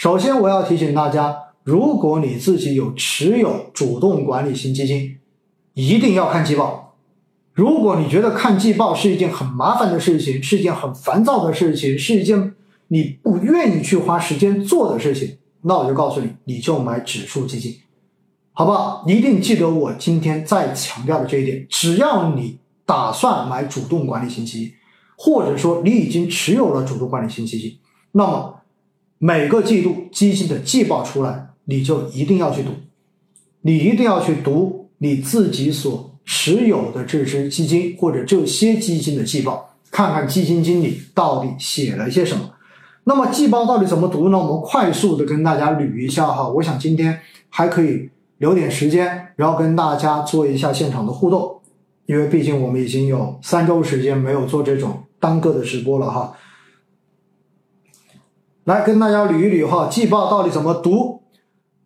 首先我要提醒大家，如果你自己有持有主动管理型基金，一定要看季报。如果你觉得看季报是一件很麻烦的事情，是一件很烦躁的事情，是一件你不愿意去花时间做的事情，那我就告诉你，你就买指数基金，好不好？一定记得我今天再强调的这一点。只要你打算买主动管理型基金，或者说你已经持有了主动管理型基金，那么每个季度基金的季报出来，你就一定要去读，你一定要去读你自己所。持有的这支基金或者这些基金的季报，看看基金经理到底写了些什么。那么季报到底怎么读呢？我们快速的跟大家捋一下哈。我想今天还可以留点时间，然后跟大家做一下现场的互动，因为毕竟我们已经有三周时间没有做这种单个的直播了哈。来跟大家捋一捋哈，季报到底怎么读？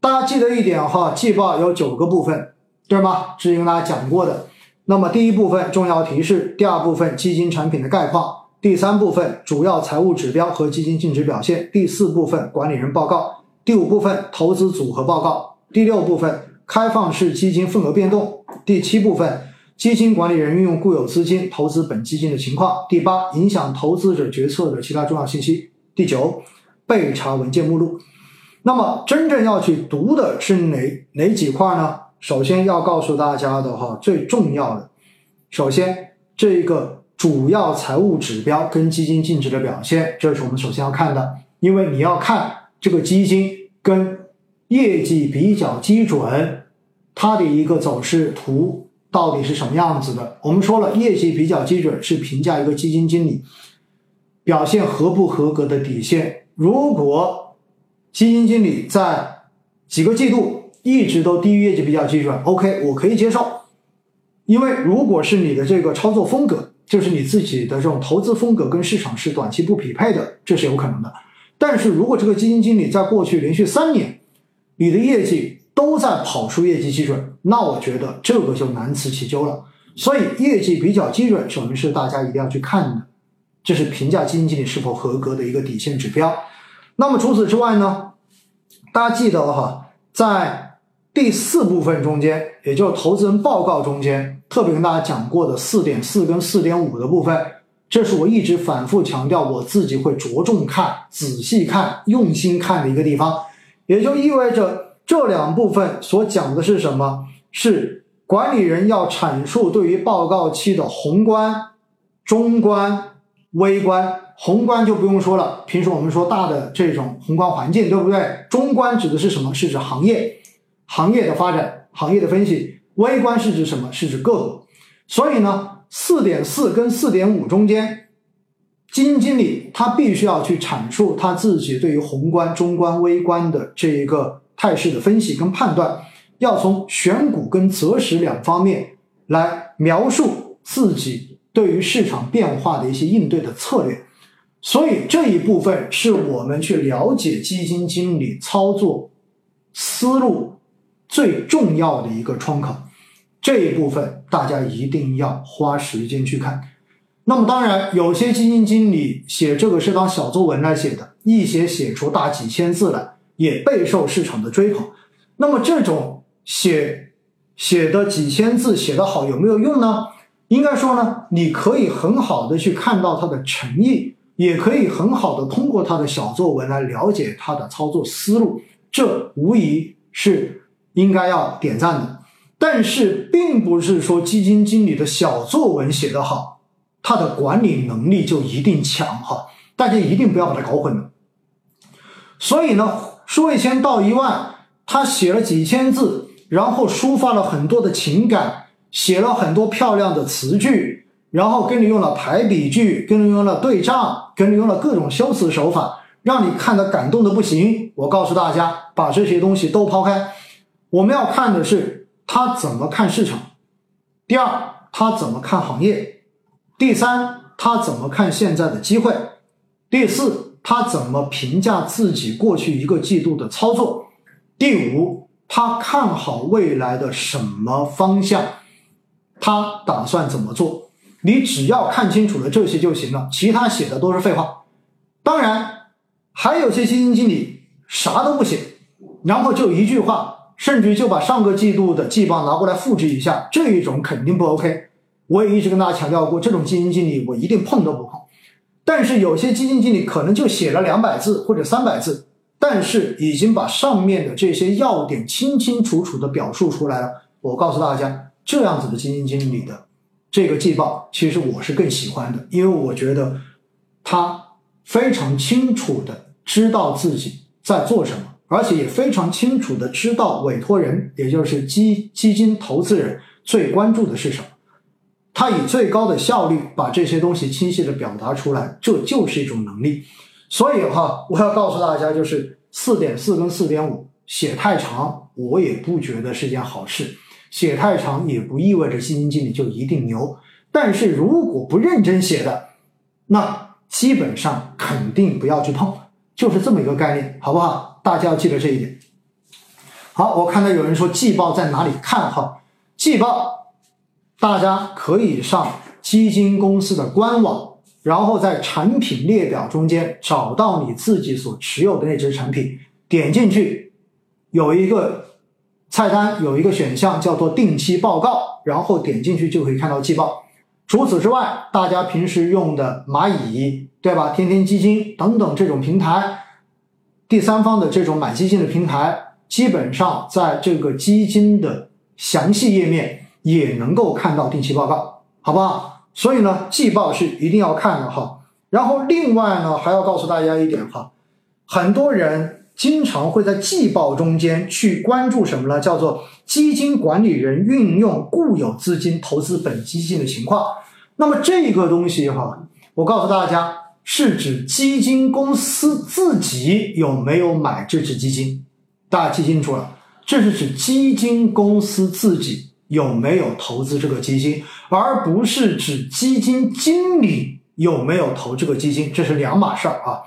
大家记得一点哈，季报有九个部分。对吗？之前跟大家讲过的。那么第一部分重要提示，第二部分基金产品的概况，第三部分主要财务指标和基金净值表现，第四部分管理人报告，第五部分投资组合报告，第六部分开放式基金份额变动，第七部分基金管理人运用固有资金投资本基金的情况，第八影响投资者决策的其他重要信息，第九备查文件目录。那么真正要去读的是哪哪几块呢？首先要告诉大家的话，最重要的，首先这个主要财务指标跟基金净值的表现，这是我们首先要看的，因为你要看这个基金跟业绩比较基准，它的一个走势图到底是什么样子的。我们说了，业绩比较基准是评价一个基金经理表现合不合格的底线。如果基金经理在几个季度，一直都低于业绩比较基准，OK，我可以接受，因为如果是你的这个操作风格，就是你自己的这种投资风格跟市场是短期不匹配的，这是有可能的。但是如果这个基金经理在过去连续三年，你的业绩都在跑出业绩基准，那我觉得这个就难辞其咎了。所以业绩比较基准，首先是大家一定要去看的，这是评价基金经理是否合格的一个底线指标。那么除此之外呢，大家记得哈，在第四部分中间，也就是投资人报告中间，特别跟大家讲过的四点四跟四点五的部分，这是我一直反复强调，我自己会着重看、仔细看、用心看的一个地方。也就意味着这两部分所讲的是什么？是管理人要阐述对于报告期的宏观、中观、微观。宏观就不用说了，平时我们说大的这种宏观环境，对不对？中观指的是什么？是指行业。行业的发展，行业的分析，微观是指什么？是指个股。所以呢，四点四跟四点五中间，基金经理他必须要去阐述他自己对于宏观、中观、微观的这一个态势的分析跟判断，要从选股跟择时两方面来描述自己对于市场变化的一些应对的策略。所以这一部分是我们去了解基金经理操作思路。最重要的一个窗口，这一部分大家一定要花时间去看。那么，当然有些基金经理写这个是当小作文来写的，一写写出大几千字来，也备受市场的追捧。那么，这种写写的几千字写得好有没有用呢？应该说呢，你可以很好的去看到他的诚意，也可以很好的通过他的小作文来了解他的操作思路。这无疑是。应该要点赞的，但是并不是说基金经理的小作文写得好，他的管理能力就一定强哈，大家一定不要把它搞混了。所以呢，说一千道一万，他写了几千字，然后抒发了很多的情感，写了很多漂亮的词句，然后跟你用了排比句，跟你用了对仗，跟你用了各种修辞手法，让你看得感动的不行。我告诉大家，把这些东西都抛开。我们要看的是他怎么看市场，第二他怎么看行业，第三他怎么看现在的机会，第四他怎么评价自己过去一个季度的操作，第五他看好未来的什么方向，他打算怎么做？你只要看清楚了这些就行了，其他写的都是废话。当然，还有些基金经理。啥都不写，然后就一句话，甚至就把上个季度的季报拿过来复制一下，这一种肯定不 OK。我也一直跟大家强调过，这种基金经理我一定碰都不碰。但是有些基金经理可能就写了两百字或者三百字，但是已经把上面的这些要点清清楚楚的表述出来了。我告诉大家，这样子的基金经理的这个季报，其实我是更喜欢的，因为我觉得他非常清楚的知道自己在做什么，而且也非常清楚的知道委托人，也就是基基金投资人最关注的是什么。他以最高的效率把这些东西清晰的表达出来，这就是一种能力。所以哈，我要告诉大家，就是四点四跟四点五写太长，我也不觉得是件好事。写太长也不意味着基金经理就一定牛，但是如果不认真写的，那基本上肯定不要去碰，就是这么一个概念，好不好？大家要记得这一点。好，我看到有人说季报在哪里看哈？季报。大家可以上基金公司的官网，然后在产品列表中间找到你自己所持有的那只产品，点进去，有一个菜单，有一个选项叫做定期报告，然后点进去就可以看到季报。除此之外，大家平时用的蚂蚁，对吧？天天基金等等这种平台，第三方的这种买基金的平台，基本上在这个基金的详细页面。也能够看到定期报告，好不好？所以呢，季报是一定要看的哈。然后另外呢，还要告诉大家一点哈，很多人经常会在季报中间去关注什么呢？叫做基金管理人运用固有资金投资本基金的情况。那么这个东西哈，我告诉大家，是指基金公司自己有没有买这只基金，大家记清楚了，这是指基金公司自己。有没有投资这个基金，而不是指基金经理有没有投这个基金，这是两码事儿啊。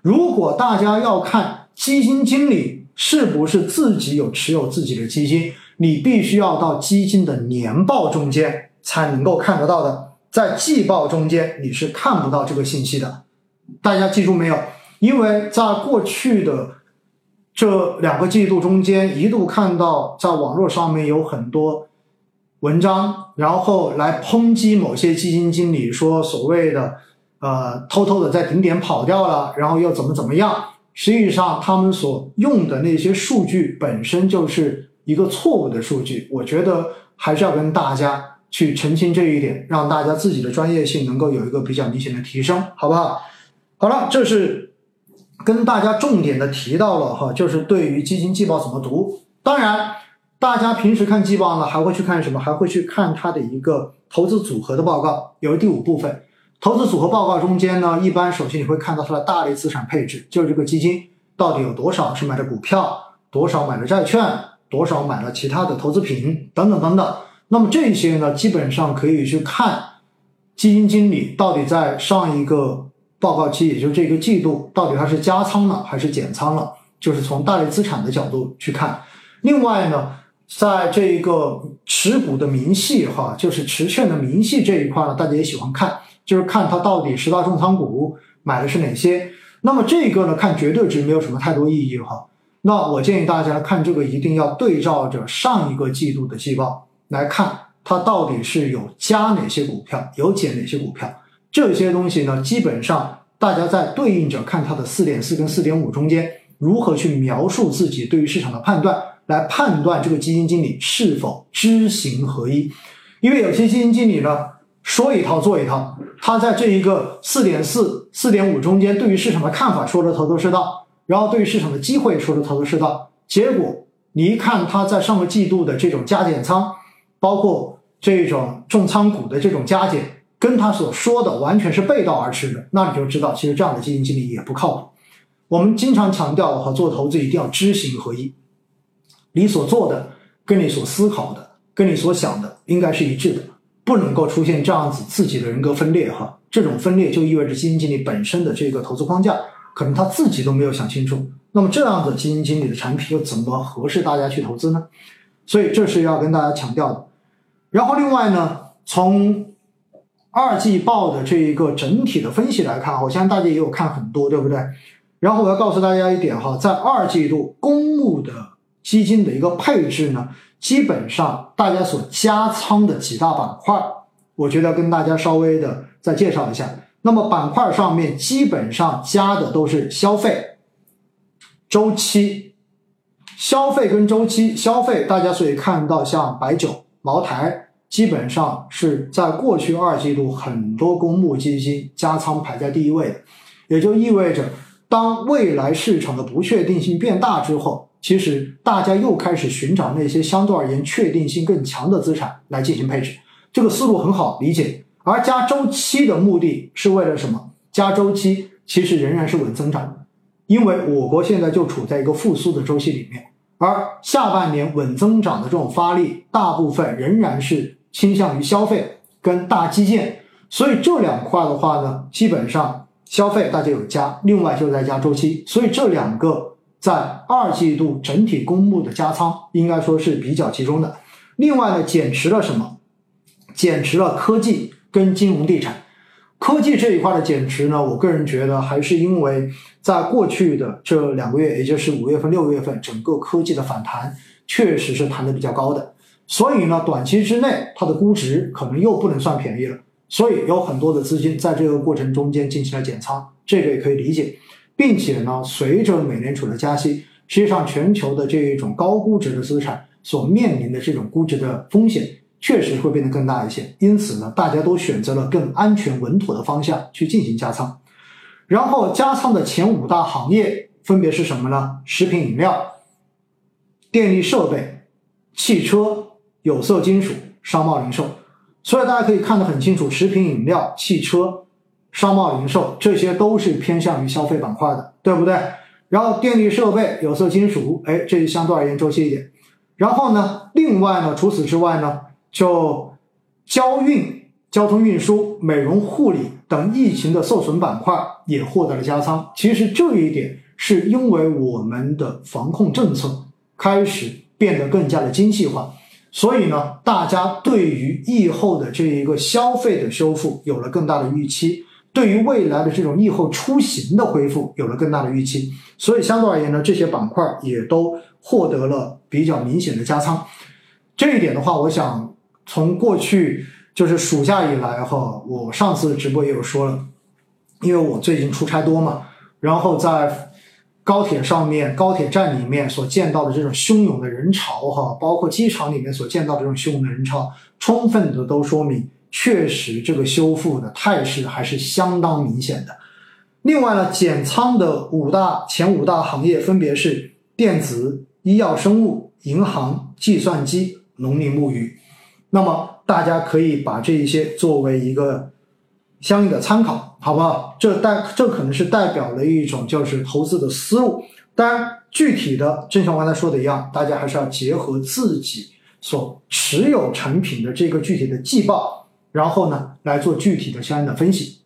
如果大家要看基金经理是不是自己有持有自己的基金，你必须要到基金的年报中间才能够看得到的，在季报中间你是看不到这个信息的。大家记住没有？因为在过去的这两个季度中间，一度看到在网络上面有很多。文章，然后来抨击某些基金经理，说所谓的呃偷偷的在顶点跑掉了，然后又怎么怎么样？实际上，他们所用的那些数据本身就是一个错误的数据。我觉得还是要跟大家去澄清这一点，让大家自己的专业性能够有一个比较明显的提升，好不好？好了，这是跟大家重点的提到了哈，就是对于基金季报怎么读，当然。大家平时看季报呢，还会去看什么？还会去看它的一个投资组合的报告，有第五部分。投资组合报告中间呢，一般首先你会看到它的大类资产配置，就是这个基金到底有多少是买的股票，多少买了债券，多少买了其他的投资品等等等等。那么这些呢，基本上可以去看基金经理到底在上一个报告期，也就是这个季度，到底它是加仓了还是减仓了，就是从大类资产的角度去看。另外呢。在这一个持股的明细哈，就是持券的明细这一块呢，大家也喜欢看，就是看它到底十大重仓股买的是哪些。那么这个呢，看绝对值没有什么太多意义哈。那我建议大家看这个一定要对照着上一个季度的季报来看，它到底是有加哪些股票，有减哪些股票。这些东西呢，基本上大家在对应着看它的四点四跟四点五中间如何去描述自己对于市场的判断。来判断这个基金经理是否知行合一，因为有些基金经理呢说一套做一套，他在这一个四点四、四点五中间，对于市场的看法说的头头是道，然后对于市场的机会说的头头是道，结果你一看他在上个季度的这种加减仓，包括这种重仓股的这种加减，跟他所说的完全是背道而驰的，那你就知道其实这样的基金经理也不靠谱。我们经常强调哈，做投资一定要知行合一。你所做的跟你所思考的跟你所想的应该是一致的，不能够出现这样子自己的人格分裂哈。这种分裂就意味着基金经理本身的这个投资框架可能他自己都没有想清楚。那么这样的基金经理的产品又怎么合适大家去投资呢？所以这是要跟大家强调的。然后另外呢，从二季报的这一个整体的分析来看，我相信大家也有看很多，对不对？然后我要告诉大家一点哈，在二季度公募的基金的一个配置呢，基本上大家所加仓的几大板块，我觉得跟大家稍微的再介绍一下。那么板块上面基本上加的都是消费、周期、消费跟周期。消费大家所以看到像白酒、茅台，基本上是在过去二季度很多公募基金加仓排在第一位的，也就意味着当未来市场的不确定性变大之后，其实大家又开始寻找那些相对而言确定性更强的资产来进行配置。这个思路很好理解。而加周期的目的是为了什么？加周期其实仍然是稳增长，因为我国现在就处在一个复苏的周期里面，而下半年稳增长的这种发力，大部分仍然是倾向于消费跟大基建，所以这两块的话呢，基本上消费大家有加，另外就是在加周期，所以这两个在二季度整体公募的加仓应该说是比较集中的。另外呢，减持了什么？减持了科技。跟金融地产、科技这一块的减持呢，我个人觉得还是因为在过去的这两个月，也就是五月份、六月份，整个科技的反弹确实是弹的比较高的，所以呢，短期之内它的估值可能又不能算便宜了，所以有很多的资金在这个过程中间进行了减仓，这个也可以理解，并且呢，随着美联储的加息，实际上全球的这一种高估值的资产所面临的这种估值的风险。确实会变得更大一些，因此呢，大家都选择了更安全稳妥的方向去进行加仓。然后加仓的前五大行业分别是什么呢？食品饮料、电力设备、汽车、有色金属、商贸零售。所以大家可以看得很清楚，食品饮料、汽车、商贸零售这些都是偏向于消费板块的，对不对？然后电力设备、有色金属，哎，这相对而言周期一点。然后呢，另外呢，除此之外呢？就交运、交通运输、美容护理等疫情的受损板块也获得了加仓。其实这一点是因为我们的防控政策开始变得更加的精细化，所以呢，大家对于疫后的这一个消费的修复有了更大的预期，对于未来的这种疫后出行的恢复有了更大的预期。所以相对而言呢，这些板块也都获得了比较明显的加仓。这一点的话，我想。从过去就是暑假以来哈，我上次直播也有说了，因为我最近出差多嘛，然后在高铁上面、高铁站里面所见到的这种汹涌的人潮哈，包括机场里面所见到的这种汹涌的人潮，充分的都说明，确实这个修复的态势还是相当明显的。另外呢，减仓的五大前五大行业分别是电子、医药生物、银行、计算机、农林牧渔。那么大家可以把这一些作为一个相应的参考，好不好？这代这可能是代表了一种就是投资的思路。当然，具体的，正像我刚才说的一样，大家还是要结合自己所持有产品的这个具体的季报，然后呢来做具体的相应的分析。